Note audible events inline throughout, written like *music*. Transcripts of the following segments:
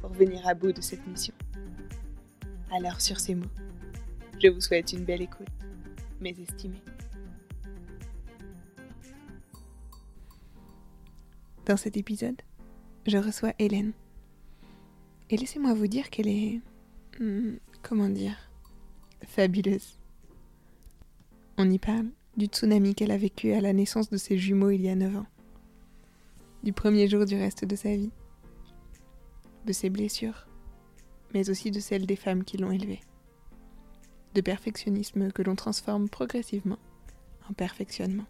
pour venir à bout de cette mission. Alors sur ces mots, je vous souhaite une belle écoute, mes estimés. Dans cet épisode, je reçois Hélène. Et laissez-moi vous dire qu'elle est... Hmm, comment dire Fabuleuse. On y parle du tsunami qu'elle a vécu à la naissance de ses jumeaux il y a 9 ans. Du premier jour du reste de sa vie de ses blessures, mais aussi de celles des femmes qui l'ont élevé. De perfectionnisme que l'on transforme progressivement en perfectionnement.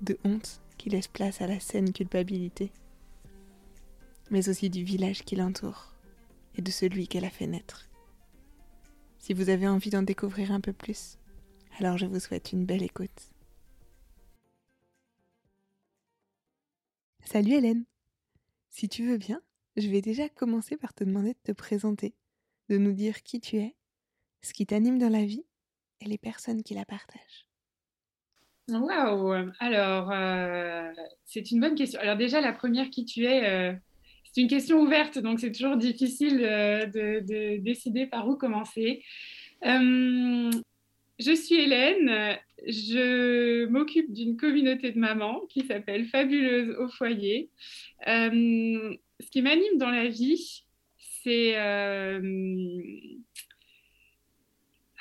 De honte qui laisse place à la saine culpabilité, mais aussi du village qui l'entoure et de celui qu'elle a fait naître. Si vous avez envie d'en découvrir un peu plus, alors je vous souhaite une belle écoute. Salut Hélène Si tu veux bien, je vais déjà commencer par te demander de te présenter, de nous dire qui tu es, ce qui t'anime dans la vie et les personnes qui la partagent. Waouh Alors, euh, c'est une bonne question. Alors déjà, la première, qui tu es, euh, c'est une question ouverte, donc c'est toujours difficile euh, de, décider par où commencer. je suis Hélène, je m'occupe d'une communauté de mamans qui s'appelle Fabuleuse au foyer ce qui m'anime dans la vie, c'est euh,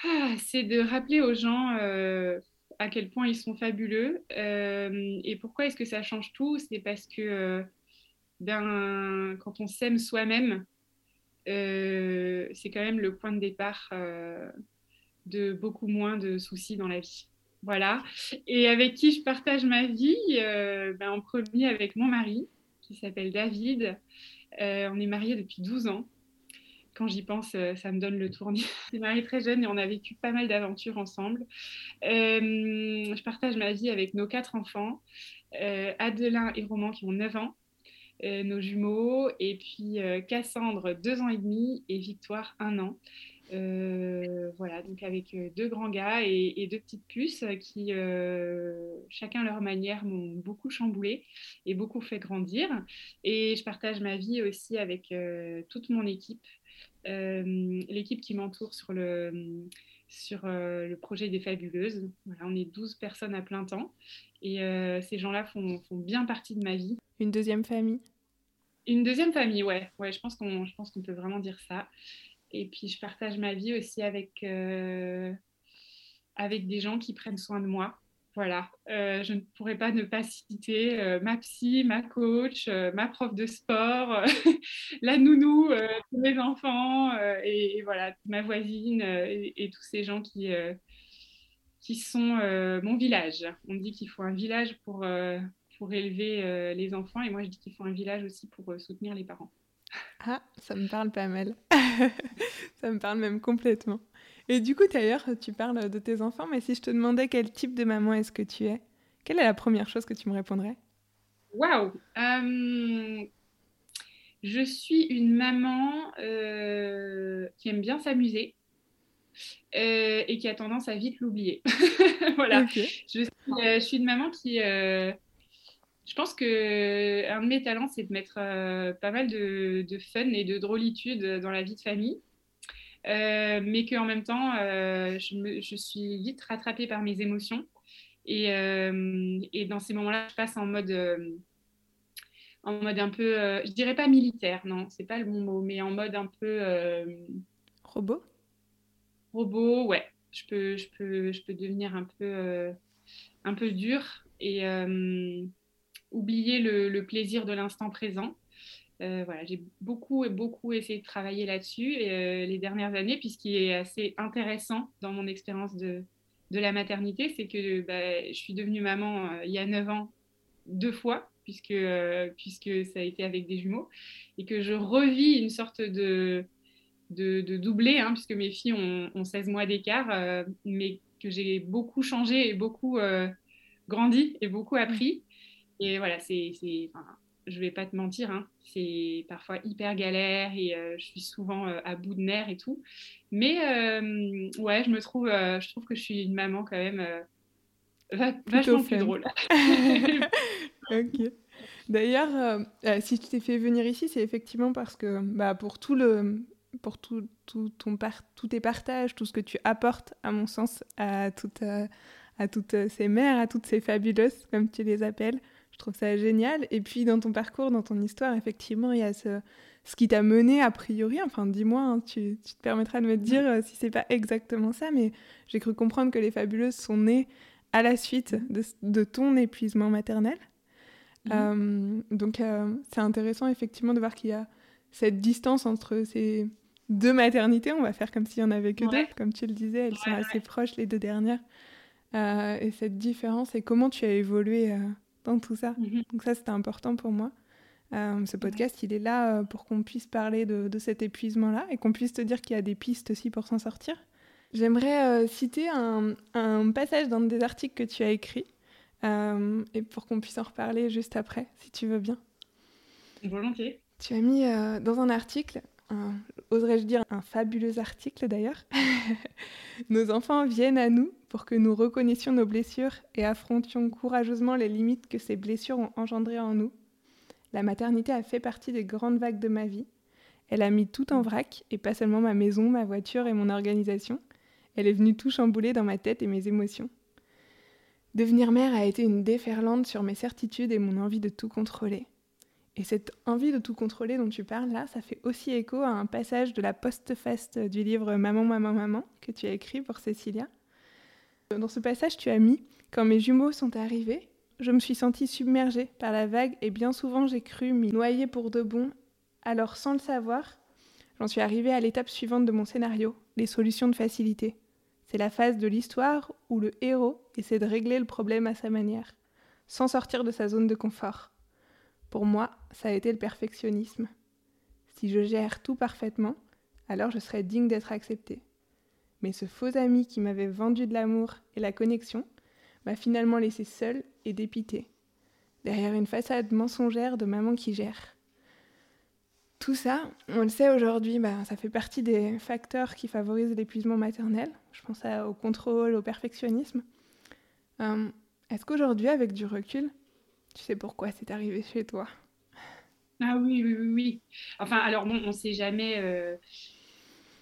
ah, de rappeler aux gens euh, à quel point ils sont fabuleux. Euh, et pourquoi est-ce que ça change tout? C'est parce que ben, quand on s'aime soi-même, c'est quand même le point de départ de beaucoup moins de soucis dans la vie. Voilà. Et avec qui je partage ma vie ben, En premier avec mon mari, qui s'appelle David. Euh, on est mariés depuis 12 ans. Quand j'y pense, euh, ça me donne le tournis. *laughs* on est mariés très jeunes et on a vécu pas mal d'aventures ensemble. Euh, je partage ma vie avec nos quatre enfants, Adelin et Roman qui ont 9 ans. nos jumeaux, et puis Cassandre, 2 ans et demi, et Victoire, 1 an. Euh, voilà, donc avec euh, deux grands gars et, deux petites puces qui, euh, chacun à leur manière, m'ont beaucoup chamboulé et beaucoup fait grandir. Et je partage ma vie aussi avec toute mon équipe, l'équipe qui m'entoure sur le, sur le projet des Fabuleuses. Voilà, on est 12 personnes à plein temps et ces gens-là font, font, bien partie de ma vie. Une deuxième famille? Une deuxième famille, ouais, ouais je pense qu'on peut vraiment dire ça. Et puis, je partage ma vie aussi avec, euh, avec des gens qui prennent soin de moi. Voilà, euh, je ne pourrais pas ne pas citer euh, ma psy, ma coach, ma prof de sport, *laughs* la nounou tous mes enfants, et, voilà, ma voisine et, tous ces gens qui, qui sont mon village. On dit qu'il faut un village pour, pour élever les enfants, et moi je dis qu'il faut un village aussi pour soutenir les parents. Ah, ça me parle pas mal. *laughs* ça me parle même complètement. Et du coup, d'ailleurs, tu parles de tes enfants, mais si je te demandais quel type de maman est-ce que tu es, quelle est la première chose que tu me répondrais? Waouh euh, Je suis une maman euh, qui aime bien s'amuser euh, et qui a tendance à vite l'oublier. *laughs* voilà. Je, je, suis une maman qui je pense que un de mes talents, c'est de mettre euh, pas mal de, fun et de drôlitude dans la vie de famille. Euh, mais qu'en même temps, euh, je, suis vite rattrapée par mes émotions. Et, dans ces moments-là, je passe en mode, un peu, je dirais pas militaire, non, c'est pas le bon mot, mais en mode un peu Robot? Robot, ouais. Je peux, je peux, je peux devenir un peu, un peu dur et oublier le, plaisir de l'instant présent. voilà, j'ai beaucoup et beaucoup essayé de travailler là-dessus les dernières années, puisqu'il est assez intéressant dans mon expérience de, de la maternité, c'est que bah, je suis devenue maman il y a 9 ans deux fois, puisque, puisque ça a été avec des jumeaux, et que je revis une sorte de, de, doublé, hein, puisque mes filles ont, 16 mois d'écart, mais que j'ai beaucoup changé et beaucoup grandi et beaucoup appris. Et voilà, c'est, enfin, je vais pas te mentir, hein, c'est parfois hyper galère et je suis souvent à bout de nerfs et tout. Mais ouais, je me trouve, je trouve que je suis une maman quand même vachement plus drôle. *laughs* *laughs* ok. D'ailleurs, si tu t'es fait venir ici, c'est effectivement parce que bah, pour tout le pour tout, tout ton par tous tes partages, tout ce que tu apportes, à mon sens, à toutes, à toutes ces mères, à toutes ces fabuleuses, comme tu les appelles. Je trouve ça génial. Et puis, dans ton parcours, dans ton histoire, effectivement, il y a ce, ce qui t'a mené a priori. Enfin, dis-moi, hein, tu, tu, te permettras de me dire euh, si c'est pas exactement ça, mais j'ai cru comprendre que les fabuleuses sont nées à la suite de, de ton épuisement maternel. Mmh. Euh, donc, euh, c'est intéressant, effectivement, de voir qu'il y a cette distance entre ces deux maternités. On va faire comme s'il y en avait que deux. Comme tu le disais, elles sont assez proches, les deux dernières. Euh, et cette différence et comment tu as évolué dans tout ça. Mhm. Donc ça, c'était important pour moi. Euh, ce podcast, il est là pour qu'on puisse parler de, de cet épuisement-là et qu'on puisse te dire qu'il y a des pistes aussi pour s'en sortir. J'aimerais citer un, un, passage dans des articles que tu as écrits et pour qu'on puisse en reparler juste après, si tu veux bien. Volontiers. Tu as mis dans un article oserais-je dire, un fabuleux article d'ailleurs. *laughs* nos enfants viennent à nous pour que nous reconnaissions nos blessures et affrontions courageusement les limites que ces blessures ont engendrées en nous. La maternité a fait partie des grandes vagues de ma vie. Elle a mis tout en vrac, et pas seulement ma maison, ma voiture et mon organisation. Elle est venue tout chambouler dans ma tête et mes émotions. Devenir mère a été une déferlante sur mes certitudes et mon envie de tout contrôler. Et cette envie de tout contrôler dont tu parles là, ça fait aussi écho à un passage de la post-fest du livre Maman, Maman, Maman que tu as écrit pour Cécilia. Dans ce passage, tu as mis Quand mes jumeaux sont arrivés, je me suis sentie submergée par la vague et bien souvent j'ai cru m'y noyer pour de bon. Alors, sans le savoir, j'en suis arrivée à l'étape suivante de mon scénario, les solutions de facilité. C'est la phase de l'histoire où le héros essaie de régler le problème à sa manière, sans sortir de sa zone de confort. Pour moi, ça a été le perfectionnisme. Si je gère tout parfaitement, alors je serais digne d'être acceptée. Mais ce faux ami qui m'avait vendu de l'amour et la connexion m'a finalement laissé seule et dépitée, derrière une façade mensongère de maman qui gère. Tout ça, on le sait aujourd'hui, bah, ça fait partie des facteurs qui favorisent l'épuisement maternel. Je pense au contrôle, au perfectionnisme. Euh, est-ce qu'aujourd'hui, avec du recul, tu sais pourquoi c'est arrivé chez toi Ah oui, oui, oui. Enfin, alors bon, on ne sait jamais. Euh,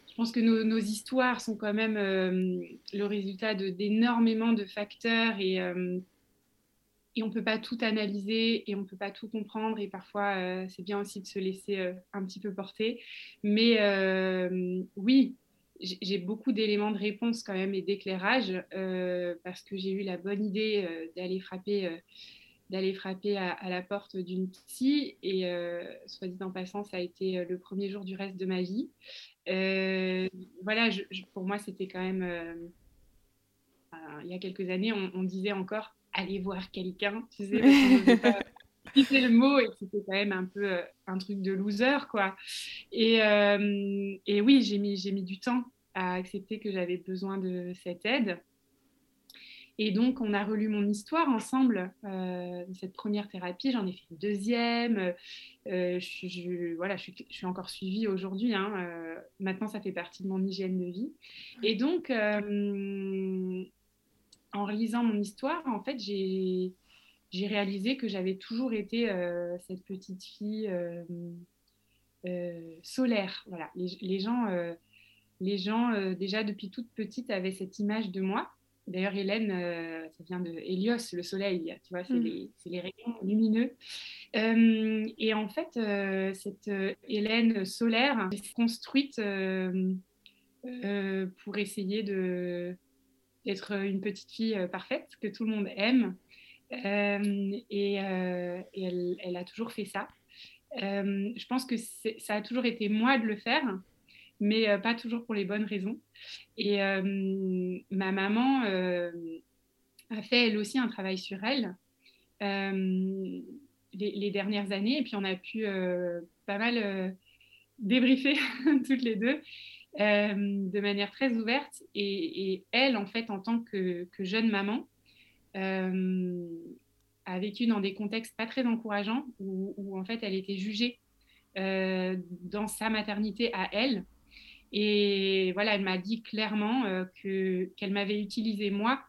je pense que nos, histoires sont quand même euh, le résultat d'énormément de, facteurs et, euh, et on ne peut pas tout analyser et on ne peut pas tout comprendre et parfois c'est bien aussi de se laisser un petit peu porter. Mais oui, j'ai beaucoup d'éléments de réponse quand même et d'éclairage parce que j'ai eu la bonne idée d'aller frapper d'aller frapper à, la porte d'une psy. Et euh, soit dit en passant, ça a été euh, le premier jour du reste de ma vie. Euh, voilà, pour moi, c'était quand même. il y a quelques années, on, disait encore aller voir quelqu'un, tu sais, c'était *laughs* le mot et c'était quand même un peu un truc de loser, quoi. Et, et oui, j'ai mis, j'ai mis du temps à accepter que j'avais besoin de cette aide. Et donc, on a relu mon histoire ensemble, euh, cette première thérapie. J'en ai fait une deuxième. Euh, je, voilà, je, suis, encore suivie aujourd'hui. Hein, euh, maintenant, ça fait partie de mon hygiène de vie. Et donc, en lisant mon histoire, en fait, j'ai réalisé que j'avais toujours été cette petite fille solaire. Voilà, les gens, les gens déjà depuis toute petite avaient cette image de moi. D'ailleurs, Hélène, euh, ça vient de Hélios, le soleil, tu vois, c'est mm. les, rayons lumineux. Euh, et en fait, euh, cette Hélène solaire s'est construite pour essayer de d'être une petite fille parfaite que tout le monde aime. et, elle, elle, a toujours fait ça. je pense que ça a toujours été moi de le faire, mais pas toujours pour les bonnes raisons. Et ma maman a fait elle aussi un travail sur elle les, dernières années, et puis on a pu pas mal débriefer *laughs* toutes les deux. de manière très ouverte. Et, elle, en fait, en tant que, jeune maman, a vécu dans des contextes pas très encourageants où, où en fait elle était jugée dans sa maternité à elle et voilà, elle m'a dit clairement euh, que, qu'elle m'avait utilisé moi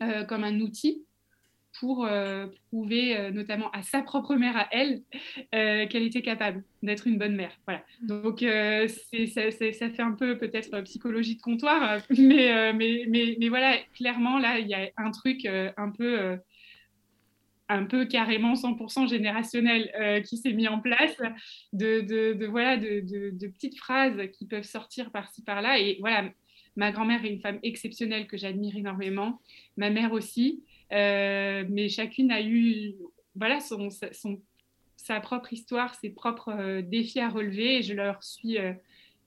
euh, comme un outil pour euh, prouver notamment à sa propre mère, à elle, qu'elle était capable d'être une bonne mère. Voilà. Donc ça, ça, fait un peu peut-être psychologie de comptoir, *laughs* mais, mais, mais, mais, voilà, clairement là, il y a un truc un peu un peu carrément 100% générationnel euh, qui s'est mis en place, de, voilà, de, petites phrases qui peuvent sortir par-ci par-là. Et voilà, ma grand-mère est une femme exceptionnelle que j'admire énormément, ma mère aussi, euh, mais chacune a eu voilà, son, sa propre histoire, ses propres euh, défis à relever, et je leur suis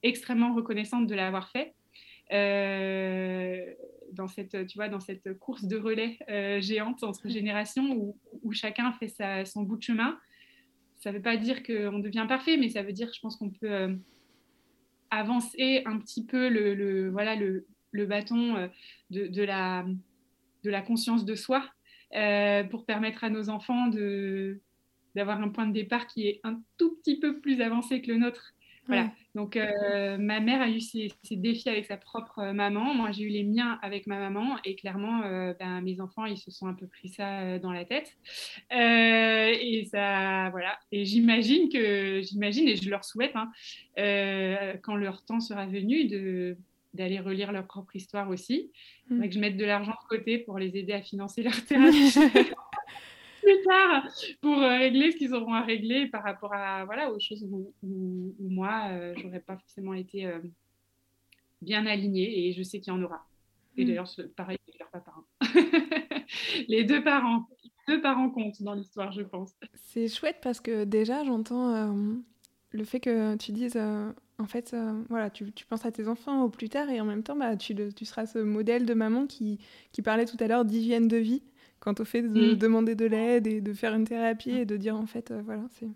extrêmement reconnaissante de l'avoir fait dans cette, tu vois, dans cette course de relais euh, géante entre mm. générations où, où chacun fait sa, son bout de chemin. Ça ne veut pas dire qu'on devient parfait, mais ça veut dire, je pense qu'on peut euh, avancer un petit peu le, le voilà, le, le bâton euh, de, de, la, de la conscience de soi pour permettre à nos enfants de d'avoir un point de départ qui est un tout petit peu plus avancé que le nôtre voilà. Donc, euh, ma mère a eu ses, défis avec sa propre euh, maman. Moi, j'ai eu les miens avec ma maman. Et clairement, euh, ben, mes enfants, ils se sont un peu pris ça dans la tête. et ça, voilà. Et j'imagine que, j'imagine, et je leur souhaite, hein, quand leur temps sera venu, de d'aller relire leur propre histoire aussi. Mmh. Que je mette de l'argent de côté pour les aider à financer leur *laughs* thérapie. Plus tard pour euh, régler ce qu'ils auront à régler par rapport à voilà aux choses où, moi euh, j'aurais pas forcément été euh, bien alignée et je sais qu'il y en aura. Et mm. d'ailleurs pareil avec leurs parents. *laughs* les deux parents, les deux parents comptent dans l'histoire, je pense. C'est chouette parce que déjà j'entends le fait que tu dises en fait, voilà, tu, tu, penses à tes enfants au plus tard et en même temps, bah, tu, tu seras ce modèle de maman qui, qui parlait tout à l'heure d'hygiène de vie quant au fait de mm. demander de l'aide et de faire une thérapie et de dire en fait, euh, voilà, c'est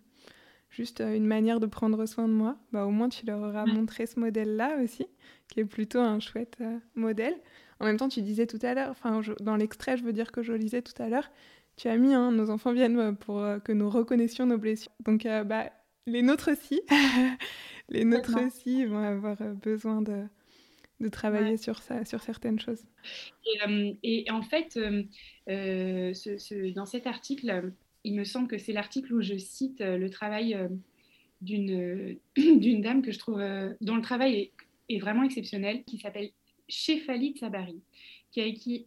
juste euh, une manière de prendre soin de moi, bah, au moins tu leur auras montré ce modèle-là aussi, qui est plutôt un chouette euh, modèle. En même temps, tu disais tout à l'heure, enfin dans l'extrait, je veux dire que je lisais tout à l'heure, tu as mis hein, nos enfants viennent pour que nous reconnaissions nos blessures. Donc bah, les nôtres aussi, *laughs* les nôtres aussi vont avoir besoin de, de travailler sur ça, sur certaines choses. Et, en fait, euh, dans cet article, il me semble que c'est l'article où je cite euh, le travail euh, d'une *clears throat* dame que je trouve, dont le travail est, vraiment exceptionnel, qui s'appelle Shefali Sabari, qui a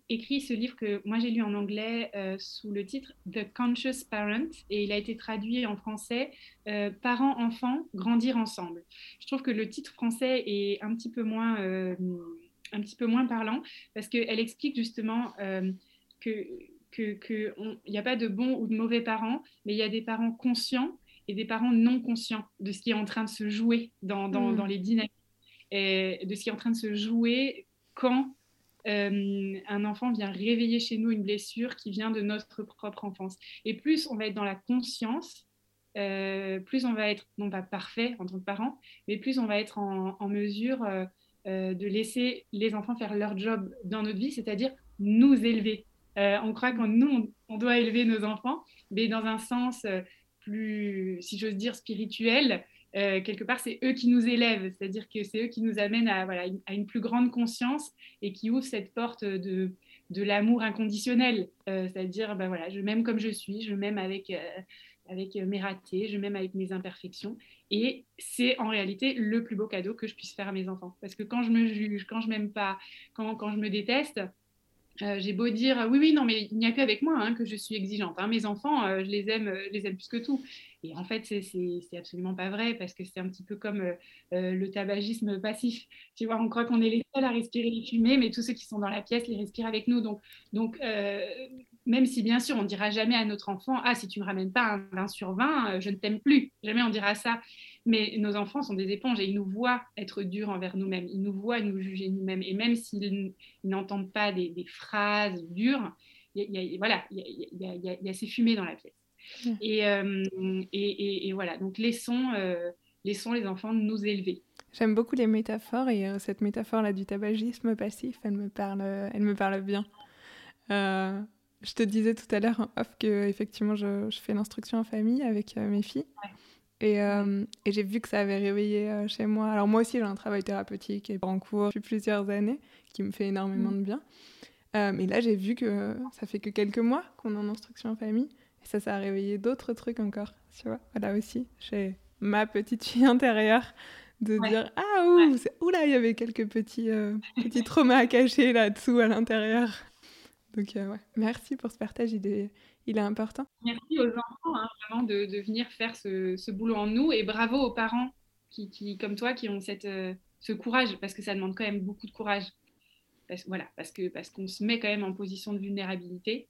écrit, ce livre que moi j'ai lu en anglais sous le titre The Conscious Parent et il a été traduit en français Parents-enfants, grandir ensemble. Je trouve que le titre français est un petit peu moins, un petit peu moins parlant parce qu'elle explique justement qu'il que, n'y a pas de bons ou de mauvais parents, mais il y a des parents conscients et des parents non conscients de ce qui est en train de se jouer dans, dans, hmm. les dynamiques, et de ce qui est en train de se jouer quand euh, un enfant vient réveiller chez nous une blessure qui vient de notre propre enfance. Et plus on va être dans la conscience, euh, plus on va être, non pas parfait en tant que parent, mais plus on va être en, mesure euh, de laisser les enfants faire leur job dans notre vie, c'est-à-dire nous élever. On croit que nous, on, doit élever nos enfants, mais dans un sens plus, si j'ose dire, spirituel. Euh, quelque part, c'est eux qui nous élèvent, c'est-à-dire que c'est eux qui nous amènent à, voilà, à, une plus grande conscience et qui ouvrent cette porte de, de l'amour inconditionnel. c'est-à-dire, ben voilà, je m'aime comme je suis, je m'aime avec, avec mes ratés, je m'aime avec mes imperfections. Et c'est en réalité le plus beau cadeau que je puisse faire à mes enfants. Parce que quand je me juge, quand je m'aime pas, quand, quand je me déteste, euh, j'ai beau dire oui, oui, non, mais il n'y a qu'avec moi hein, que je suis exigeante. Hein. Mes enfants, euh, je les aime, je les aime plus que tout. Et en fait, c'est absolument pas vrai parce que c'est un petit peu comme le tabagisme passif. Tu vois, on croit qu'on est les seuls à respirer les fumées, mais tous ceux qui sont dans la pièce les respirent avec nous. Donc, donc même si bien sûr, on dira jamais à notre enfant, ah, si tu me ramènes pas un 20 sur 20, je ne t'aime plus. Jamais on dira ça. Mais nos enfants sont des éponges et ils nous voient être durs envers nous-mêmes. Ils nous voient nous juger nous-mêmes. Et même s'ils n'entendent pas des, phrases dures, voilà, il y, a, ces fumées dans la pièce. Et, et, et, voilà, donc laissons, euh, laissons les enfants nous élever. J'aime beaucoup les métaphores et euh, cette métaphore-là du tabagisme passif, elle me parle, elle me parle bien. Euh, je te disais tout à l'heure en off que effectivement je, je fais l'instruction en famille avec mes filles. Et, euh, et j'ai vu que ça avait réveillé euh, chez moi. Alors moi aussi j'ai un travail thérapeutique et en cours depuis plusieurs années qui me fait énormément mm. de bien. Euh, mais là j'ai vu que ça fait que quelques mois qu'on est en instruction en famille ça ça a réveillé d'autres trucs encore. Tu vois, voilà aussi j'ai ma petite fille intérieure de dire ah ouh, ouais. il y avait quelques petits *laughs* petits traumas à cacher là-dessous à l'intérieur. Donc ouais, merci pour ce partage, il est, il est important. Merci aux enfants hein, vraiment de, de, venir faire ce, ce, boulot en nous et bravo aux parents qui, qui comme toi qui ont cette, euh, ce courage parce que ça demande quand même beaucoup de courage. Parce, voilà, parce que parce qu'on se met quand même en position de vulnérabilité.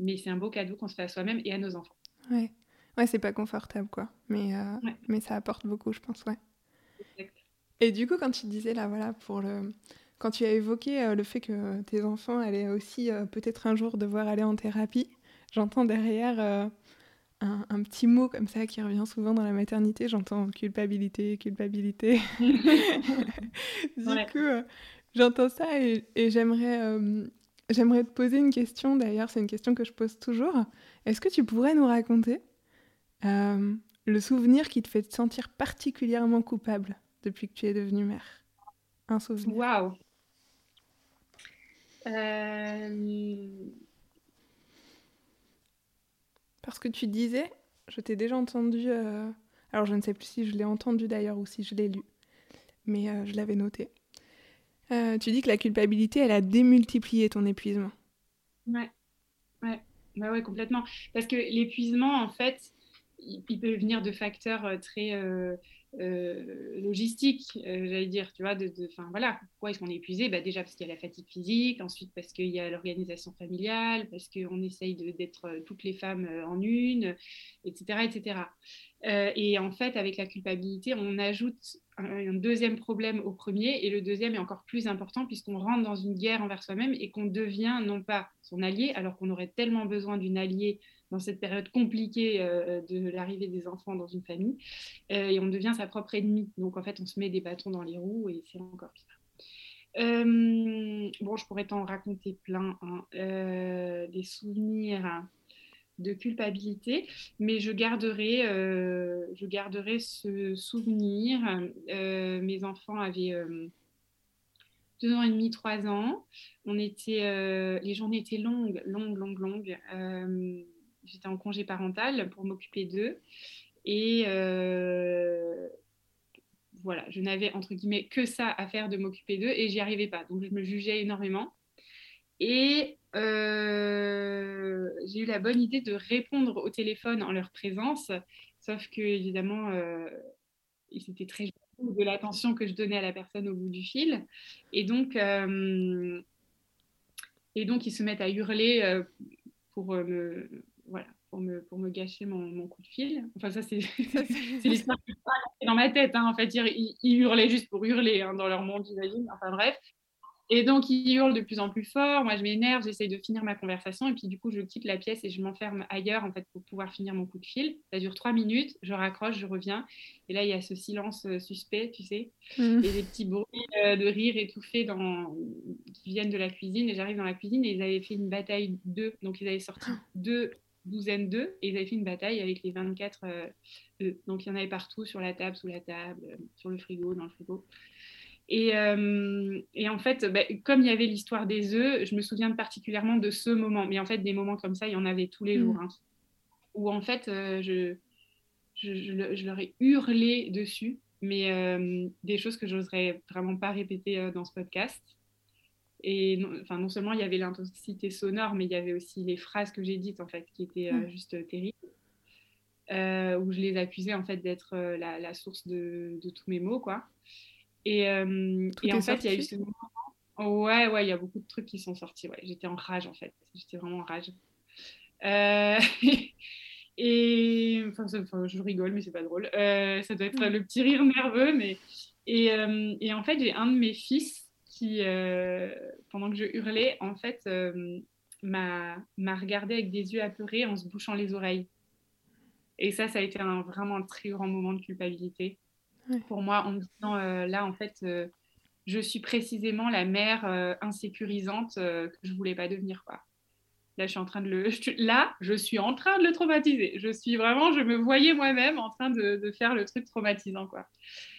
Mais c'est un beau cadeau qu'on se fait à soi-même et à nos enfants. Ouais, ouais c'est pas confortable quoi, mais euh, mais ça apporte beaucoup, je pense, ouais. Et du coup, quand tu disais là, voilà, pour le quand tu as évoqué euh, le fait que tes enfants allaient aussi euh, peut-être un jour devoir aller en thérapie, j'entends derrière euh, un, petit mot comme ça qui revient souvent dans la maternité, j'entends culpabilité, culpabilité. *laughs* du coup, j'entends ça et, j'aimerais, j'aimerais te poser une question, d'ailleurs c'est une question que je pose toujours. Est-ce que tu pourrais nous raconter le souvenir qui te fait te sentir particulièrement coupable depuis que tu es devenue mère? Un souvenir. Waouh euh, Parce que tu disais, je t'ai déjà entendu, euh, alors je ne sais plus si je l'ai entendu d'ailleurs ou si je l'ai lu, mais euh, je l'avais noté. Tu dis que la culpabilité, elle a démultiplié ton épuisement. Ouais, ouais, bah ouais, complètement. Parce que l'épuisement, en fait, il, peut venir de facteurs très euh, logistique, euh, j'allais dire, tu vois, de, enfin voilà, pourquoi est-ce qu'on est épuisé? Bah, Déjà parce qu'il y a la fatigue physique, ensuite parce qu'il y a l'organisation familiale, parce qu'on essaye d'être euh, toutes les femmes en une, etc. etc. et en fait, avec la culpabilité, on ajoute un, deuxième problème au premier, et le deuxième est encore plus important puisqu'on rentre dans une guerre envers soi-même et qu'on devient non pas son allié, alors qu'on aurait tellement besoin d'une alliée dans cette période compliquée euh, de l'arrivée des enfants dans une famille, euh, et on devient sa propre ennemie. Donc en fait, on se met des bâtons dans les roues et c'est encore pire. Euh, bon, je pourrais t'en raconter plein, hein. des souvenirs de culpabilité, mais je garderai, je garderai ce souvenir. mes enfants avaient deux ans et demi, trois ans. On était, les journées étaient longues, longues, longues, longues j'étais en congé parental pour m'occuper d'eux. Et euh, voilà, je n'avais entre guillemets que ça à faire de m'occuper d'eux et j'y arrivais pas. Donc je me jugeais énormément. Et euh, j'ai eu la bonne idée de répondre au téléphone en leur présence, sauf que évidemment, euh, c'était très jaloux de l'attention que je donnais à la personne au bout du fil. Et donc, euh, et donc ils se mettent à hurler pour me voilà, pour me, pour me gâcher mon, mon, coup de fil. Enfin, ça, c'est *laughs* *laughs* l'histoire qui dans ma tête. Hein. En fait, ils, ils, hurlaient juste pour hurler hein, dans leur monde, j'imagine. Enfin, bref. Et donc, ils hurlent de plus en plus fort. Moi, je m'énerve, j'essaye de finir ma conversation. Et puis, du coup, je quitte la pièce et je m'enferme ailleurs, en fait, pour pouvoir finir mon coup de fil. Ça dure trois minutes. Je raccroche, je reviens. Et là, il y a ce silence euh, suspect, tu sais, mmh. et des petits bruits euh, de rire étouffés dans... qui viennent de la cuisine. Et j'arrive dans la cuisine et ils avaient fait une bataille d'œufs. Donc, ils avaient sorti deux douzaine d'œufs et ils avaient fait une bataille avec les 24 euh, œufs. Donc il y en avait partout sur la table, sous la table, euh, sur le frigo, dans le frigo. Et, euh, et en fait, bah, comme il y avait l'histoire des œufs, je me souviens particulièrement de ce moment. Mais en fait, des moments comme ça, il y en avait tous les mm. jours. Hein, où en fait, je, je, je, leur ai hurlé dessus, mais des choses que j'oserais vraiment pas répéter dans ce podcast. Et non, enfin, non seulement il y avait l'intensité sonore, mais il y avait aussi les phrases que j'ai dites, en fait, qui étaient mm. juste terribles. où je les accusais, en fait, d'être la, source de, tous mes mots, quoi. Et, et en fait, il y a eu ce moment Ouais, ouais, il y a beaucoup de trucs qui sont sortis. Ouais. J'étais en rage, en fait. J'étais vraiment en rage. Euh, *laughs* et enfin, je rigole, mais c'est pas drôle. Euh, ça doit être le petit rire nerveux, mais et, euh, et en fait, j'ai un de mes fils qui, pendant que je hurlais, en fait, m'a regardé avec des yeux apeurés en se bouchant les oreilles. Et ça, ça a été un, vraiment un très grand moment de culpabilité pour moi, en me disant là, en fait je suis précisément la mère euh, insécurisante euh, que je voulais pas devenir quoi. Là, je suis en train de le *laughs* là, je suis en train de le traumatiser. Je suis vraiment, je me voyais moi-même en train de, faire le truc traumatisant quoi.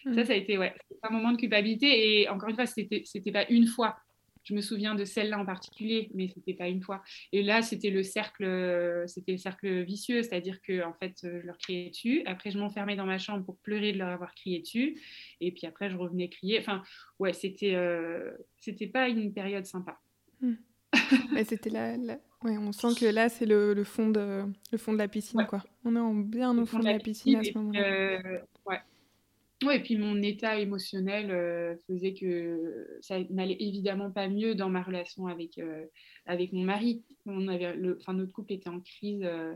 Ça, mmh. ça a été ouais, un moment de culpabilité et encore une fois, c'était c'était pas une fois je me souviens de celle-là en particulier, mais c'était pas une fois. Et là, c'était le cercle, c'était le cercle vicieux, c'est-à-dire que en fait, je leur criais dessus. Après, je m'enfermais dans ma chambre pour pleurer de leur avoir crié dessus. Et puis après, je revenais crier. Enfin, ouais, c'était, euh, c'était pas une période sympa. Hmm. *laughs* mais c'était là, Ouais, on sent que là, c'est le, le, fond de le fond de la piscine, quoi. On est bien au fond de la, piscine, à ce moment-là. Euh, ouais. Oui, et puis mon état émotionnel euh, faisait que ça n'allait évidemment pas mieux dans ma relation avec, euh, avec mon mari. On avait le, enfin, notre couple était en crise euh,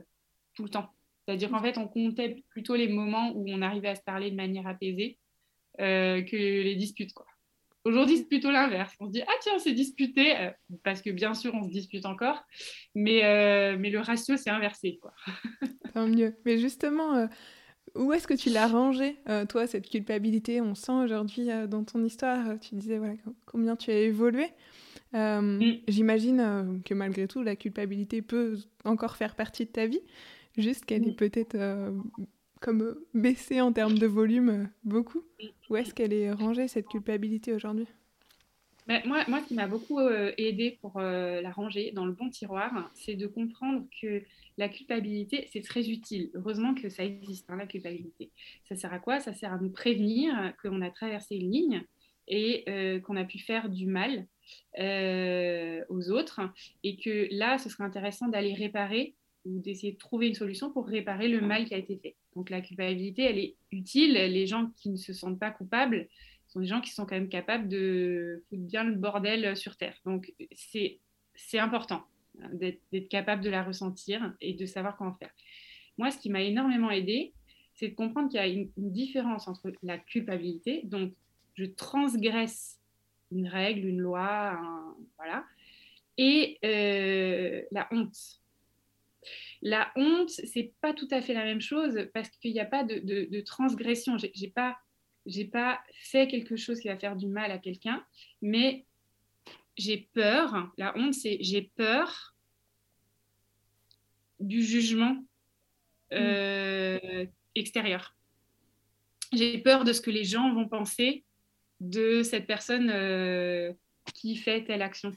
tout le temps. C'est-à-dire qu'en fait, on comptait plutôt les moments où on arrivait à se parler de manière apaisée que les disputes. Aujourd'hui, c'est plutôt l'inverse. On se dit, ah tiens, on s'est disputé, parce que bien sûr, on se dispute encore, mais, mais le ratio s'est inversé. Quoi. Tant mieux. Mais justement où est-ce que tu l'as rangé, euh, toi, cette culpabilité On sent aujourd'hui euh, dans ton histoire, euh, tu disais voilà, combien tu as évolué. Mm. J'imagine que malgré tout, la culpabilité peut encore faire partie de ta vie, juste qu'elle est peut-être comme baissée en termes de volume beaucoup. Mm. Où est-ce qu'elle est rangée, cette culpabilité aujourd'hui? Bah, moi, moi, ce qui m'a beaucoup aidé pour la ranger dans le bon tiroir, c'est de comprendre que la culpabilité, c'est très utile. Heureusement que ça existe, hein, la culpabilité. Ça sert à quoi? Ça sert à nous prévenir qu'on a traversé une ligne et euh, qu'on a pu faire du mal euh, aux autres et que là, ce serait intéressant d'aller réparer ou d'essayer de trouver une solution pour réparer le mal qui a été fait. Donc la culpabilité, elle est utile. Les gens qui ne se sentent pas coupables des gens qui sont quand même capables de foutre bien le bordel sur Terre. Donc c'est important d'être capable de la ressentir et de savoir comment faire. Moi, ce qui m'a énormément aidé, c'est de comprendre qu'il y a une, différence entre la culpabilité, donc je transgresse une règle, une loi, voilà, et euh, la honte. La honte, c'est pas tout à fait la même chose parce qu'il n'y a pas de, de, de transgression. J'ai pas, j'ai pas fait quelque chose qui va faire du mal à quelqu'un, mais j'ai peur, la honte, c'est j'ai peur du jugement mm. euh, extérieur. J'ai peur de ce que les gens vont penser de cette personne euh, qui fait telle action.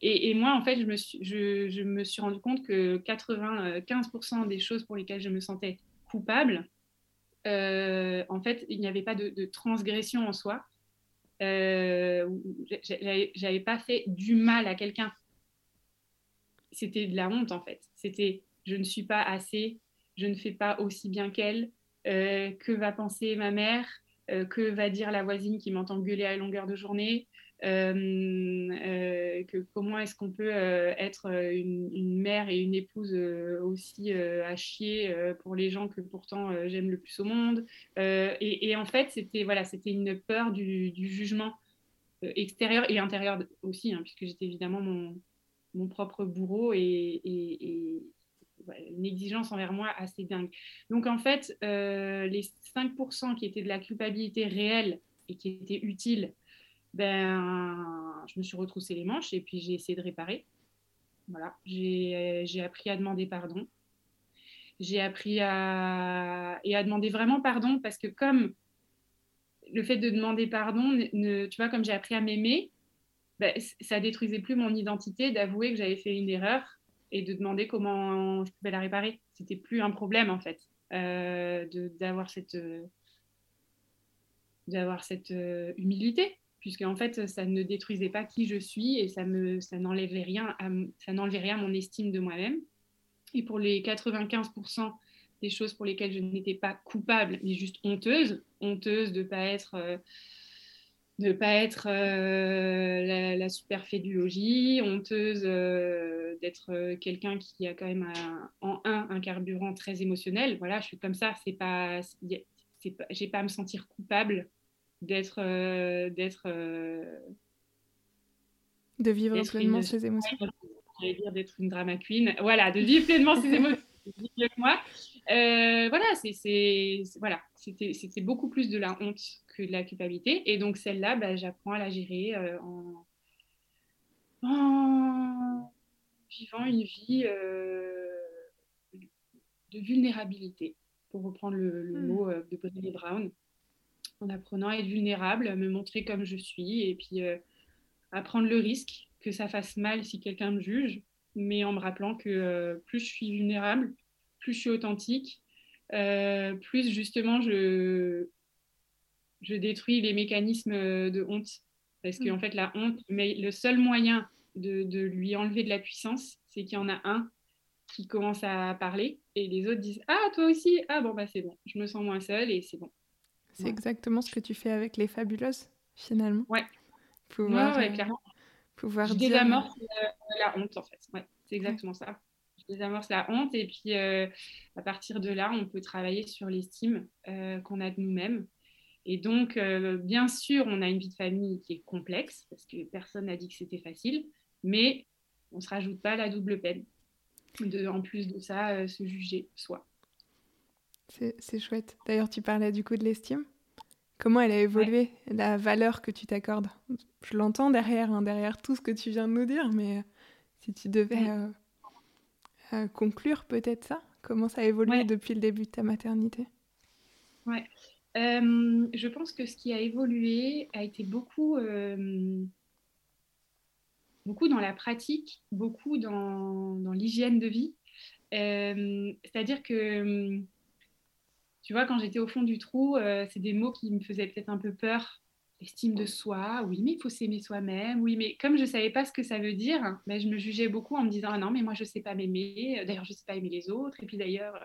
Et, moi, en fait, je me suis, je, me suis rendu compte que 95% des choses pour lesquelles je me sentais coupable, euh, en fait, il n'y avait pas de, transgression en soi. Euh, j'avais pas fait du mal à quelqu'un. C'était de la honte en fait. C'était je ne suis pas assez, je ne fais pas aussi bien qu'elle. Euh, que va penser ma mère? Que va dire la voisine qui m'entend gueuler à longueur de journée? Que comment est-ce qu'on peut être une, mère et une épouse aussi à chier pour les gens que pourtant j'aime le plus au monde. Et, en fait, c'était voilà, c'était une peur du, jugement extérieur et intérieur aussi, hein, puisque j'étais évidemment mon, propre bourreau et, une exigence envers moi assez dingue. Donc en fait, les 5% qui étaient de la culpabilité réelle et qui étaient utiles ben, je me suis retroussé les manches et puis j'ai essayé de réparer. Voilà, j'ai appris à demander pardon. J'ai appris à, et à demander vraiment pardon parce que comme le fait de demander pardon, ne, tu vois, comme j'ai appris à m'aimer, ben, ça détruisait plus mon identité d'avouer que j'avais fait une erreur et de demander comment je pouvais la réparer. C'était plus un problème en fait euh, d'avoir cette, d'avoir cette euh, humilité puisque en fait, ça ne détruisait pas qui je suis et ça, me, ça n'enlevait rien, ça n'enlevait rien à mon estime de moi-même. Et pour les 95% des choses pour lesquelles je n'étais pas coupable, mais juste honteuse, honteuse de ne pas être, euh, pas être euh, la, la, super fait du logis, honteuse euh, d'être quelqu'un qui a quand même en un un carburant très émotionnel. Voilà, je suis comme ça. C'est pas, pas, pas à me sentir coupable d'être, d'être de vivre pleinement ses émotions. J'allais dire d'être une drama queen. Voilà, de vivre pleinement ses émotions. mieux que moi. Euh, voilà, c'est, voilà, c'était, c'était beaucoup plus de la honte que de la culpabilité. Et donc celle-là, bah, j'apprends à la gérer euh, en... en, vivant une vie euh, de vulnérabilité, pour reprendre le, hmm. mot de Brené Brown, en apprenant à être vulnérable, à me montrer comme je suis, et puis à prendre le risque que ça fasse mal si quelqu'un me juge, mais en me rappelant que plus je suis vulnérable, plus je suis authentique, euh, plus justement je, je détruis les mécanismes de honte. Parce qu'en mm. en fait, la honte, mais le seul moyen de, de lui enlever de la puissance, c'est qu'il y en a un qui commence à parler et les autres disent Ah, toi aussi Ah, bon, bah c'est bon, je me sens moins seule et c'est bon. C'est exactement ce que tu fais avec les fabuleuses, finalement. Ouais. Pouvoir, ouais, clairement. Pouvoir je désamorce la honte, en fait. Ouais, c'est exactement ça désamorce la honte et puis euh, à partir de là, on peut travailler sur l'estime euh, qu'on a de nous-mêmes. Et donc, euh, bien sûr, on a une vie de famille qui est complexe parce que personne n'a dit que c'était facile, mais on ne se rajoute pas la double peine de, en plus de ça, se juger soi. C'est chouette. D'ailleurs, tu parlais du coup de l'estime. Comment elle a évolué, la valeur que tu t'accordes? Je l'entends derrière, hein, derrière tout ce que tu viens de nous dire, mais si tu devais conclure peut-être ça Comment ça a évolué depuis le début de ta maternité? Ouais. Euh, je pense que ce qui a évolué a été beaucoup, euh, beaucoup dans la pratique, beaucoup dans, dans l'hygiène de vie. Euh, c'est-à-dire que, tu vois, quand j'étais au fond du trou, c'est des mots qui me faisaient peut-être un peu peur estime de soi, oui, mais il faut s'aimer soi-même, oui, mais comme je ne savais pas ce que ça veut dire, ben, je me jugeais beaucoup en me disant, ah non, mais moi, je ne sais pas m'aimer, d'ailleurs, je ne sais pas aimer les autres, et puis d'ailleurs,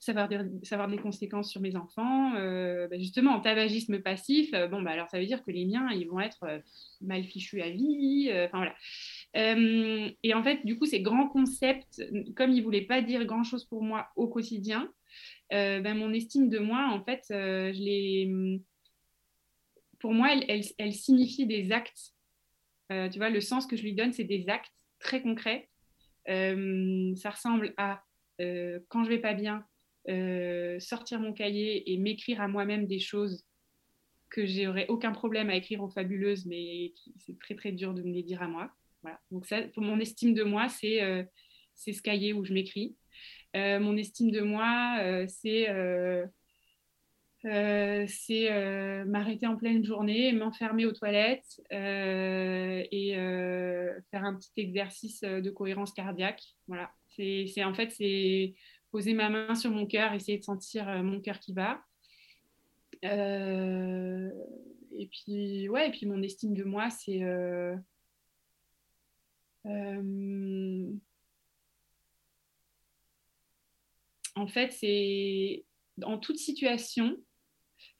ça va avoir des, conséquences sur mes enfants. Euh, ben, justement, en tabagisme passif, euh, bon, bah, alors ça veut dire que les miens, ils vont être euh, mal fichus à vie, enfin voilà. et en fait, du coup, ces grands concepts, comme ils ne voulaient pas dire grand-chose pour moi au quotidien, ben, mon estime de moi, en fait, l'ai pour moi, elle, signifie des actes. Euh, tu vois, le sens que je lui donne, c'est des actes très concrets. Euh, ça ressemble à, euh, quand je vais pas bien, sortir mon cahier et m'écrire à moi-même des choses que j'aurais aucun problème à écrire aux fabuleuses, mais c'est très très dur de me les dire à moi. Voilà. Donc ça, pour mon estime de moi, c'est ce cahier où je m'écris. Mon estime de moi, c'est euh, c'est euh, m'arrêter en pleine journée, m'enfermer aux toilettes euh, et faire un petit exercice de cohérence cardiaque. Voilà, c'est en fait c'est poser ma main sur mon cœur, essayer de sentir mon cœur qui bat. et puis ouais, et puis mon estime de moi, c'est en fait, c'est en toute situation,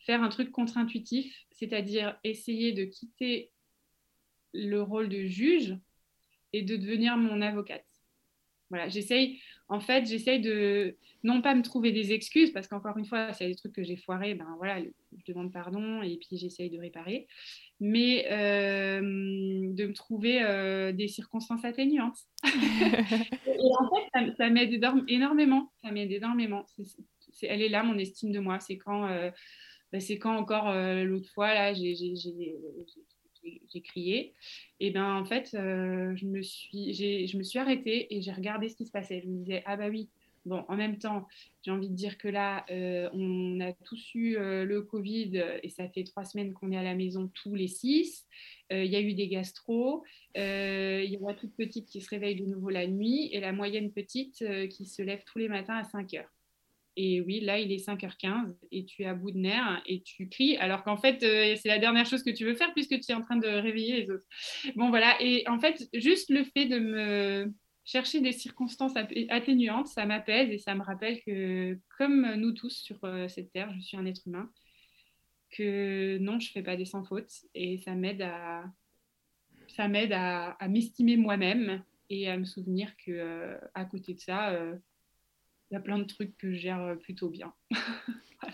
faire un truc contre-intuitif, c'est-à-dire essayer de quitter le rôle de juge et de devenir mon avocate. Voilà, j'essaye, en fait, j'essaye de non pas me trouver des excuses, parce qu'encore une fois, c'est des trucs que j'ai foirés, ben voilà, je demande pardon et puis j'essaye de réparer, mais euh, de me trouver euh, des circonstances atténuantes. *laughs* et en fait, ça, m'aide énormément, ça m'aide énormément. elle est là, mon estime de moi, c'est quand. Euh, bah, c'est quand encore l'autre fois, là, j'ai crié. Et ben en fait, euh, je, me suis, je me suis arrêtée et j'ai regardé ce qui se passait. Je me disais, ah bah oui, bon, en même temps, j'ai envie de dire que là, euh, on a tous eu le Covid et ça fait trois semaines qu'on est à la maison tous les six. Il y a eu des gastro. Il y a la toute petite qui se réveille de nouveau la nuit et la moyenne petite qui se lève tous les matins à 5 heures. Et oui, là, il est 5h15 et tu es à bout de nerfs et tu cries, alors qu'en fait, euh, c'est la dernière chose que tu veux faire puisque tu es en train de réveiller les autres. Bon, voilà. Et en fait, juste le fait de me chercher des circonstances atténuantes, ça m'apaise et ça me rappelle que, comme nous tous sur euh, cette terre, je suis un être humain, que non, je ne fais pas des sans fautes et ça m'aide à, ça m'aide à, m'estimer moi-même et à me souvenir que euh, à côté de ça, il y a plein de trucs que je gère euh, plutôt bien. *laughs*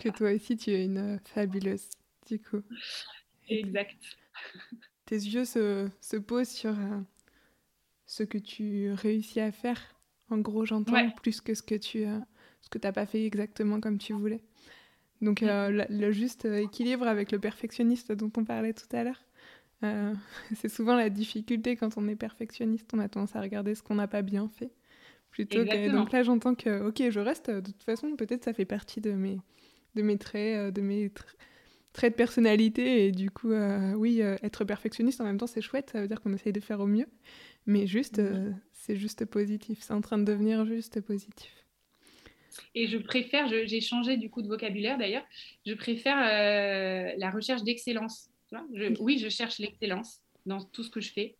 Que toi aussi, tu es une fabuleuse, du coup. Exact. *laughs* Tes yeux se, se posent sur euh, ce que tu réussis à faire. En gros, j'entends plus que ce que tu euh, ce que t'as pas fait exactement comme tu voulais. Donc, mm. le, juste équilibre avec le perfectionniste dont on parlait tout à l'heure. *laughs* c'est souvent la difficulté quand on est perfectionniste. On a tendance à regarder ce qu'on n'a pas bien fait Plutôt que... Donc là, j'entends que, ok, je reste. De toute façon, peut-être ça fait partie de mes, de mes traits, euh, de mes traits de personnalité. Et du coup, euh, oui, euh, être perfectionniste en même temps, c'est chouette. Ça veut dire qu'on essaye de faire au mieux. Mais juste, c'est juste positif. C'est en train de devenir juste positif. Et je préfère, j'ai changé du coup de vocabulaire d'ailleurs, je préfère la recherche d'excellence. Oui, je cherche l'excellence dans tout ce que je fais.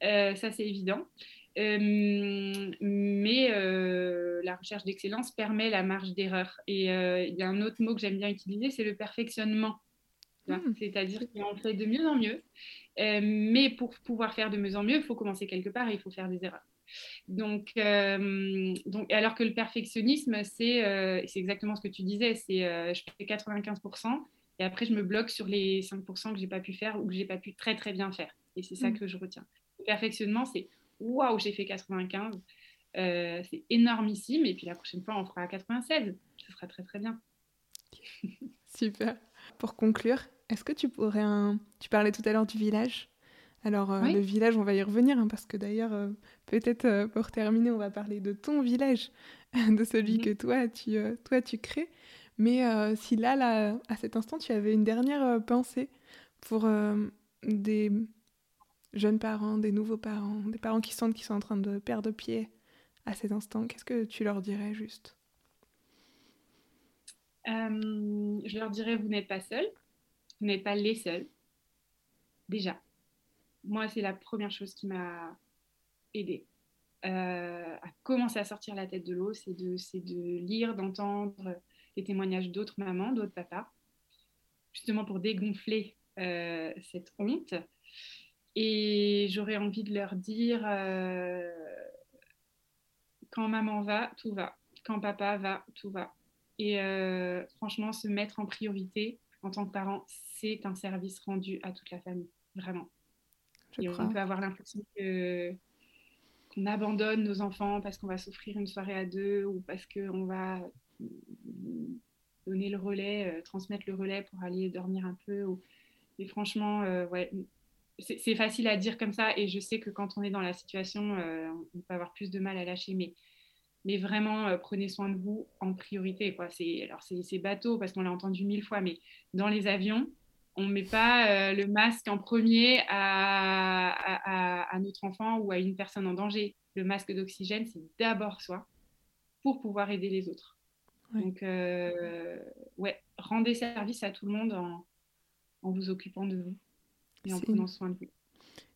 ça, c'est évident. Euh, mais euh, la recherche d'excellence permet la marge d'erreur. Et euh, il y a un autre mot que j'aime bien utiliser, c'est le perfectionnement. Hmm. C'est-à-dire qu'on fait de mieux en mieux. mais pour pouvoir faire de mieux en mieux, il faut commencer quelque part et il faut faire des erreurs. Donc, donc alors que le perfectionnisme, c'est exactement ce que tu disais, c'est je fais 95% et après je me bloque sur les 5% que j'ai pas pu faire ou que j'ai pas pu très très bien faire. Et c'est ça hmm. que je retiens. Le perfectionnement, c'est waouh, j'ai fait 95. Euh, c'est énormissime. Et puis la prochaine fois, on fera 96. Ce sera très, très bien. *laughs* Super. Pour conclure, est-ce que tu pourrais. Un... Tu parlais tout à l'heure du village. Alors, euh, le village, on va y revenir, hein, parce que d'ailleurs, euh, peut-être pour terminer, on va parler de ton village, *laughs* de celui mhm. que toi tu, toi, tu crées. Mais si là, là, à cet instant, tu avais une dernière pensée pour des jeunes parents, des nouveaux parents, des parents qui sentent qu'ils sont en train de perdre pied à cet instant, qu'est-ce que tu leur dirais juste? Euh, Je leur dirais, vous n'êtes pas seuls, vous n'êtes pas les seuls, déjà. Moi, c'est la première chose qui m'a aidée. Euh, à commencer à sortir la tête de l'eau, c'est de, lire, d'entendre les témoignages d'autres mamans, d'autres papas, justement pour dégonfler euh, cette honte et j'aurais envie de leur dire, euh, quand maman va, tout va. Quand papa va, tout va. Et euh, franchement, se mettre en priorité en tant que parent, c'est un service rendu à toute la famille, vraiment. et on peut avoir l'impression que qu'on abandonne nos enfants parce qu'on va s'offrir une soirée à deux ou parce qu'on va donner le relais, euh, transmettre le relais pour aller dormir un peu. Ou... Et franchement, ouais, c'est facile à dire comme ça, et je sais que quand on est dans la situation, euh, on peut avoir plus de mal à lâcher, mais, mais vraiment, euh, prenez soin de vous en priorité. Quoi. Alors, c'est bateau parce qu'on l'a entendu mille fois, mais dans les avions, on ne met pas euh, le masque en premier à, à, notre enfant ou à une personne en danger. Le masque d'oxygène, c'est d'abord soi pour pouvoir aider les autres. Donc, ouais, rendez service à tout le monde en, en vous occupant de vous et en prenant soin de lui.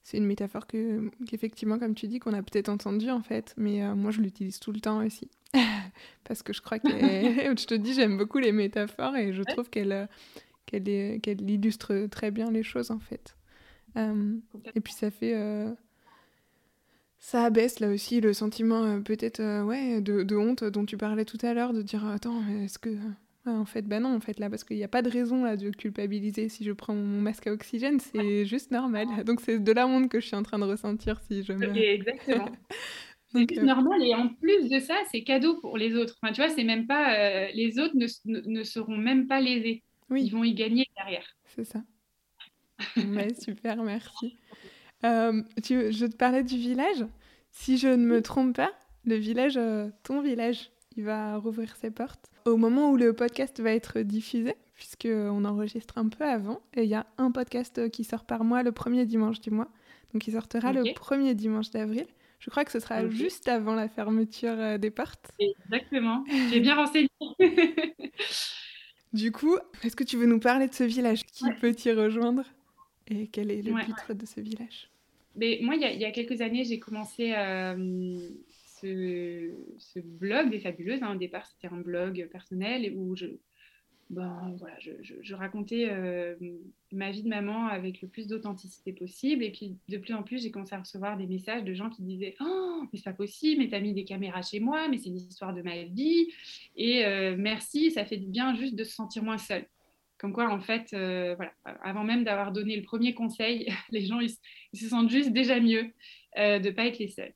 C'est une métaphore que, qu'effectivement, comme tu dis, qu'on a peut-être entendue en fait, mais euh, moi je l'utilise tout le temps aussi. *laughs* Parce que je crois que, *laughs* je te dis, j'aime beaucoup les métaphores et je trouve qu'elle, euh, qu'elle, qu'elle illustre très bien les choses en fait. Euh, et puis ça fait. ça abaisse là aussi le sentiment peut-être ouais, de, de, honte dont tu parlais tout à l'heure, de dire attends, est-ce que en fait, bah non, en fait, là, parce qu'il n'y a pas de raison là, de culpabiliser si je prends mon masque à oxygène, c'est juste normal. Donc, c'est de la honte que je suis en train de ressentir si je me. Exactement. *laughs* c'est juste euh, normal et en plus de ça, c'est cadeau pour les autres. Enfin, tu vois, c'est même pas. Euh, les autres ne, ne, seront même pas lésés. Oui. Ils vont y gagner derrière. C'est ça. *laughs* ouais, super, merci. Euh, tu, je te parlais du village. Si je ne me trompe pas, le village, ton village, il va rouvrir ses portes? Au moment où le podcast va être diffusé, puisqu'on enregistre un peu avant. Et il y a un podcast qui sort par mois le premier dimanche du mois. Donc il sortera le premier dimanche d'avril. Je crois que ce sera juste avant la fermeture des portes. Exactement. *laughs* J'ai bien renseigné. du coup, est-ce que tu veux nous parler de ce village? Qui peut t'y rejoindre? Et quel est le titre de ce village? Mais Moi, il y, a quelques années, j'ai commencé ce, blog des Fabuleuses. Hein. Au départ, c'était un blog personnel où je ben, voilà, je, racontais euh, ma vie de maman avec le plus d'authenticité possible. Et puis, de plus en plus, j'ai commencé à recevoir des messages de gens qui disaient Oh, mais c'est pas possible, mais t'as mis des caméras chez moi, mais c'est l'histoire de ma vie. Et euh, merci, ça fait du bien juste de se sentir moins seule. Comme quoi, en fait, euh, voilà, avant même d'avoir donné le premier conseil, *laughs* les gens, se sentent juste déjà mieux de ne pas être les seuls.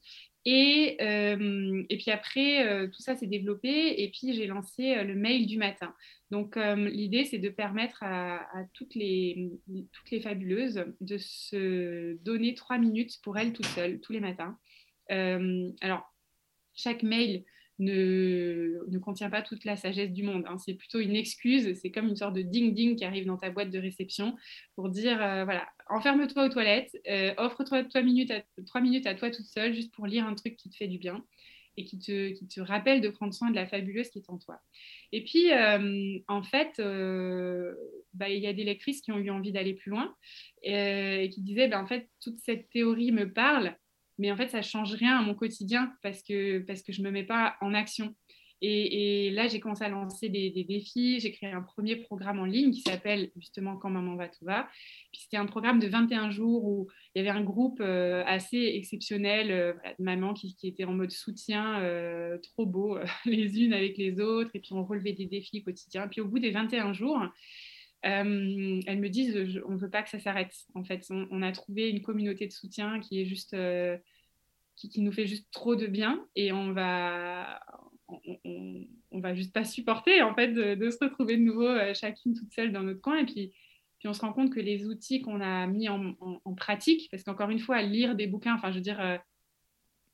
Et, euh, et, puis après, euh, tout ça s'est développé et puis j'ai lancé euh, le mail du matin. Donc l'idée, c'est de permettre à, toutes, les, toutes les fabuleuses de se donner trois minutes pour elles toutes seules, tous les matins. alors, chaque mail ne, ne, contient pas toute la sagesse du monde. Hein. C'est plutôt une excuse, c'est comme une sorte de ding-ding qui arrive dans ta boîte de réception pour dire, euh, voilà, enferme-toi aux toilettes, euh, offre-toi trois minutes, à, trois minutes à toi toute seule, juste pour lire un truc qui te fait du bien et qui te, qui te rappelle de prendre soin de la fabuleuse qui est en toi. Et puis, euh, en fait, bah, il y a des lectrices qui ont eu envie d'aller plus loin et qui disaient, bah, en fait, toute cette théorie me parle, mais en fait, ça change rien à mon quotidien parce que, parce que je ne me mets pas en action. Et, là, j'ai commencé à lancer des, défis. J'ai créé un premier programme en ligne qui s'appelle justement Quand maman va, tout va. c'était un programme de 21 jours où il y avait un groupe euh, assez exceptionnel euh, de mamans qui, qui étaient en mode soutien, euh, trop beau, *laughs* les unes avec les autres. Et puis on relevait des défis quotidiens. Puis au bout des 21 jours, euh, elles me disent on ne veut pas que ça s'arrête. En fait, on, a trouvé une communauté de soutien qui est juste euh, qui, nous fait juste trop de bien et on va on, va juste pas supporter en fait de, se retrouver de nouveau euh, chacune toute seule dans notre coin et puis puis on se rend compte que les outils qu'on a mis en, en pratique, parce qu'encore une fois, lire des bouquins, enfin je veux dire,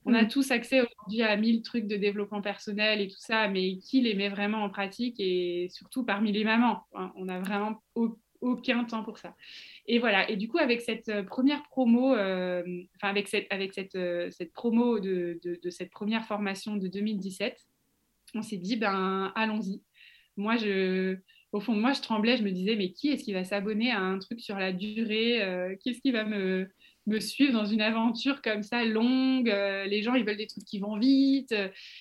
on a mm. tous accès aujourd'hui à mille trucs de développement personnel et tout ça, mais qui les met vraiment en pratique et surtout parmi les mamans hein, On n'a vraiment aucun temps pour ça. Et voilà. Et du coup, avec cette euh, première promo, euh, enfin avec cette, avec cette, euh, cette promo de, de, cette première formation de 2017, on s'est dit ben allons-y. Moi, je, au fond de moi, je tremblais. Je me disais mais qui est-ce qui va s'abonner à un truc sur la durée Qu'est-ce qui va me me suivre dans une aventure comme ça longue. Euh, les gens, ils veulent des trucs qui vont vite.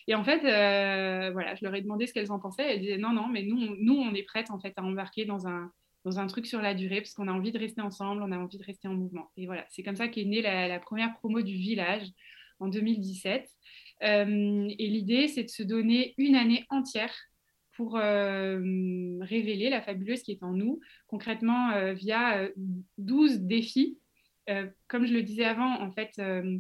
Et en fait, euh, voilà, je leur ai demandé ce qu'elles en pensaient. Elles disaient non, non, mais nous, nous, on est prêtes en fait à embarquer dans un dans un truc sur la durée parce qu'on a envie de rester ensemble, on a envie de rester en mouvement. Et voilà, c'est comme ça qu'est née la, première promo du village en 2017. Euh, et l'idée, c'est de se donner une année entière pour révéler la fabuleuse qui est en nous, concrètement via 12 défis euh, comme je le disais avant, en fait, euh,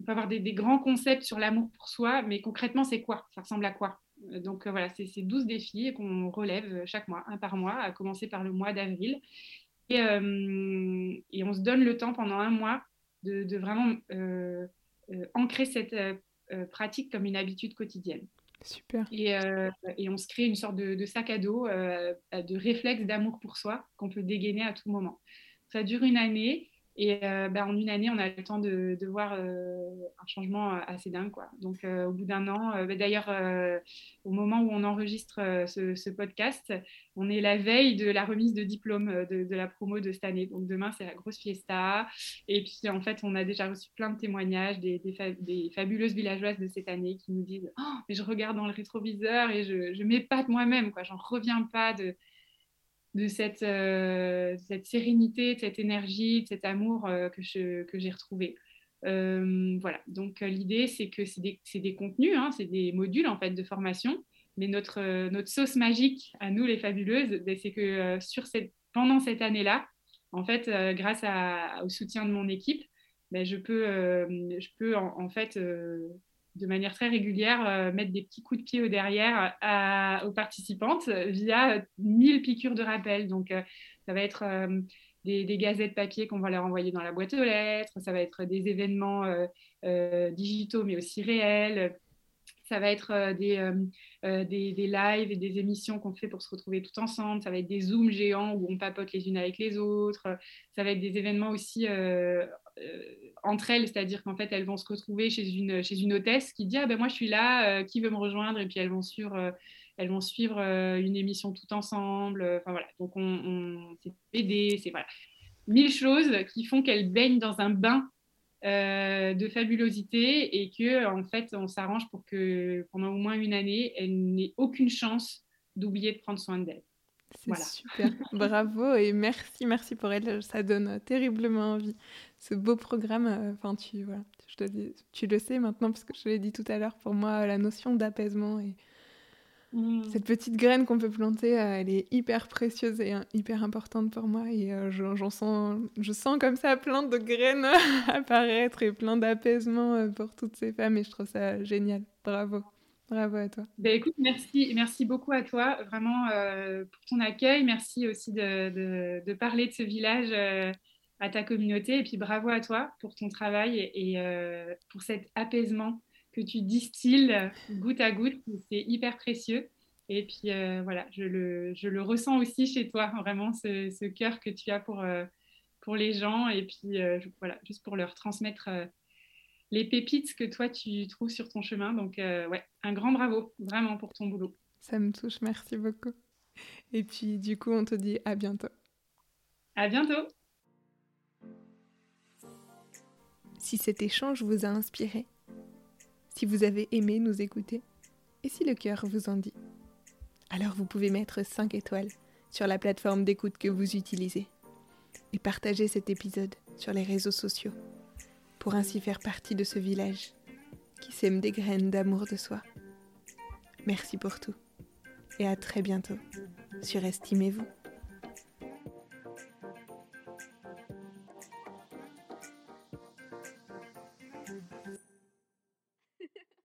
on peut avoir des, grands concepts sur l'amour pour soi, mais concrètement, c'est quoi? Ça ressemble à quoi? Euh, Donc voilà, c'est ces 12 défis qu'on relève chaque mois, un par mois, à commencer par le mois d'avril. Et, on se donne le temps pendant un mois de, vraiment ancrer cette pratique comme une habitude quotidienne. Super. Et, on se crée une sorte de, de sac à dos, de réflexe d'amour pour soi qu'on peut dégainer à tout moment. Ça dure une année et euh, bah, en une année, on a le temps de, voir euh, un changement euh, assez dingue. Quoi. Donc, au bout d'un an, bah, d'ailleurs, au moment où on enregistre ce, podcast, on est la veille de la remise de diplôme de, la promo de cette année. Donc, demain, c'est la grosse fiesta. Et puis, en fait, on a déjà reçu plein de témoignages des, des, fabuleuses villageoises de cette année qui nous disent oh, mais je regarde dans le rétroviseur et je, je m'épate moi-même. J'en reviens pas de de cette, euh, cette sérénité, de cette énergie, de cet amour euh, que, je, que j'ai retrouvé. Euh, voilà, donc l'idée, c'est que c'est des, des, contenus, hein, c'est des modules en fait de formation, mais notre, notre sauce magique à nous les fabuleuses, ben, c'est que sur cette, pendant cette année-là, en fait, grâce au soutien de mon équipe, ben, je peux, je peux en, fait de manière très régulière, euh, mettre des petits coups de pied au derrière aux participantes via 1000 piqûres de rappel. Donc, euh, ça va être euh, des, gazettes papier qu'on va leur envoyer dans la boîte aux lettres, ça va être des événements digitaux mais aussi réels. Ça va être des, des, des, lives et des émissions qu'on fait pour se retrouver tout ensemble. Ça va être des zooms géants où on papote les unes avec les autres. Ça va être des événements aussi entre elles, c'est-à-dire qu'en fait, elles vont se retrouver chez une, chez une hôtesse qui dit ah ben moi je suis là, qui veut me rejoindre? Et puis elles vont suivre, elles vont suivre une émission tout ensemble. Enfin voilà, donc on, on c'est BD, c'est voilà, mille choses qui font qu'elles baignent dans un bain euh, de fabulosité et que en fait on s'arrange pour que pendant au moins une année elle n'ait aucune chance d'oublier de prendre soin d'elle. C'est super, bravo et merci, merci pour elle, ça donne terriblement envie. Ce beau programme, euh, enfin tu, voilà, je te tu le sais maintenant parce que je l'ai dit tout à l'heure, pour moi la notion d'apaisement et Mm. Cette petite graine qu'on peut planter, euh, elle est hyper précieuse et hein, hyper importante pour moi. Et euh, j'en sens, je sens comme ça plein de graines *laughs* apparaître et plein d'apaisement euh, pour toutes ces femmes. Et je trouve ça génial. Bravo. Bravo à toi. Ben écoute, merci, merci beaucoup à toi vraiment pour ton accueil. Merci aussi de, de, parler de ce village à ta communauté. Et puis bravo à toi pour ton travail et, pour cet apaisement que tu distilles goutte à goutte. C'est hyper précieux. Et puis euh, voilà, je le, je le, ressens aussi chez toi, vraiment, ce, ce cœur que tu as pour, euh, pour les gens. Et puis euh, voilà, juste pour leur transmettre les pépites que toi tu trouves sur ton chemin. Donc ouais, un grand bravo, vraiment, pour ton boulot. Ça me touche, merci beaucoup. Et puis du coup, on te dit à bientôt. À bientôt. Si cet échange vous a inspiré, si vous avez aimé nous écouter et si le cœur vous en dit. Alors vous pouvez mettre 5 étoiles sur la plateforme d'écoute que vous utilisez et partager cet épisode sur les réseaux sociaux pour ainsi faire partie de ce village qui sème des graines d'amour de soi. Merci pour tout et à très bientôt sur Estimez-vous.